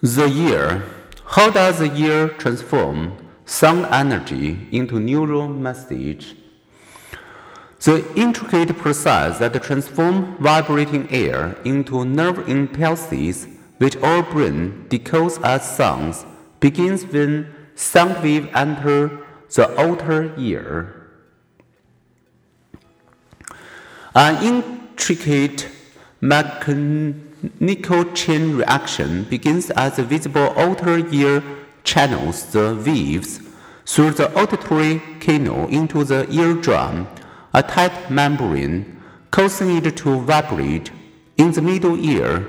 The ear. How does the ear transform sound energy into neural message? The intricate process that transforms vibrating air into nerve impulses, which our brain decodes as sounds, begins when sound waves enter the outer ear. An intricate mechanical chain reaction begins as the visible outer ear channels the waves through the auditory canal into the eardrum, a tight membrane, causing it to vibrate. In the middle ear,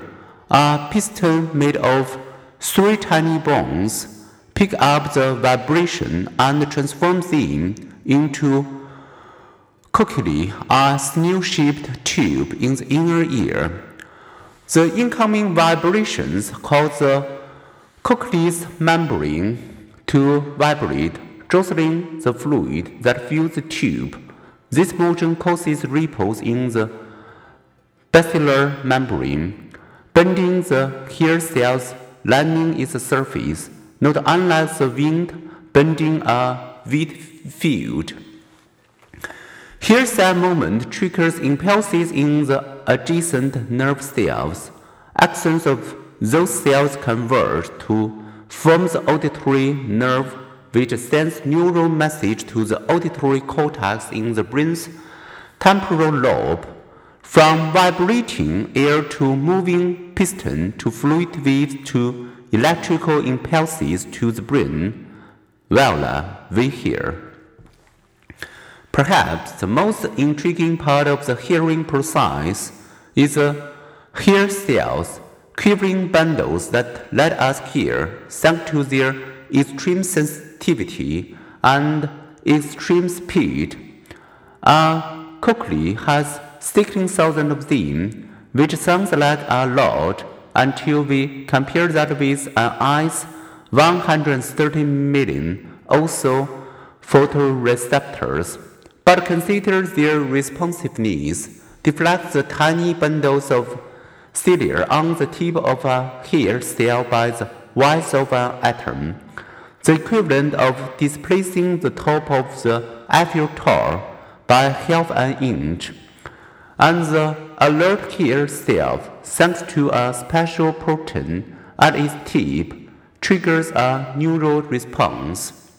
a piston made of three tiny bones pick up the vibration and transform them into Cochlea, a snail-shaped tube in the inner ear. The incoming vibrations cause the cochlea's membrane to vibrate, jostling the fluid that fills the tube. This motion causes ripples in the basilar membrane, bending the hair cells lining its surface, not unlike the wind bending a wheat field. Here, that moment triggers impulses in the adjacent nerve cells. Axons of those cells converge to form the auditory nerve, which sends neural message to the auditory cortex in the brain's temporal lobe. From vibrating air to moving piston to fluid waves to electrical impulses to the brain, voila, we hear. Perhaps the most intriguing part of the hearing process is the hair cells, quivering bundles that let us hear thanks to their extreme sensitivity and extreme speed. A cochlea has 16,000 of them, which sounds like a lot until we compare that with an eye's 130 million also photoreceptors but consider their responsiveness. Deflect the tiny bundles of cilia on the tip of a hair cell by the width of an atom, the equivalent of displacing the top of the Eiffel Tower by half an inch. And the alert hair cell, thanks to a special protein at its tip, triggers a neural response.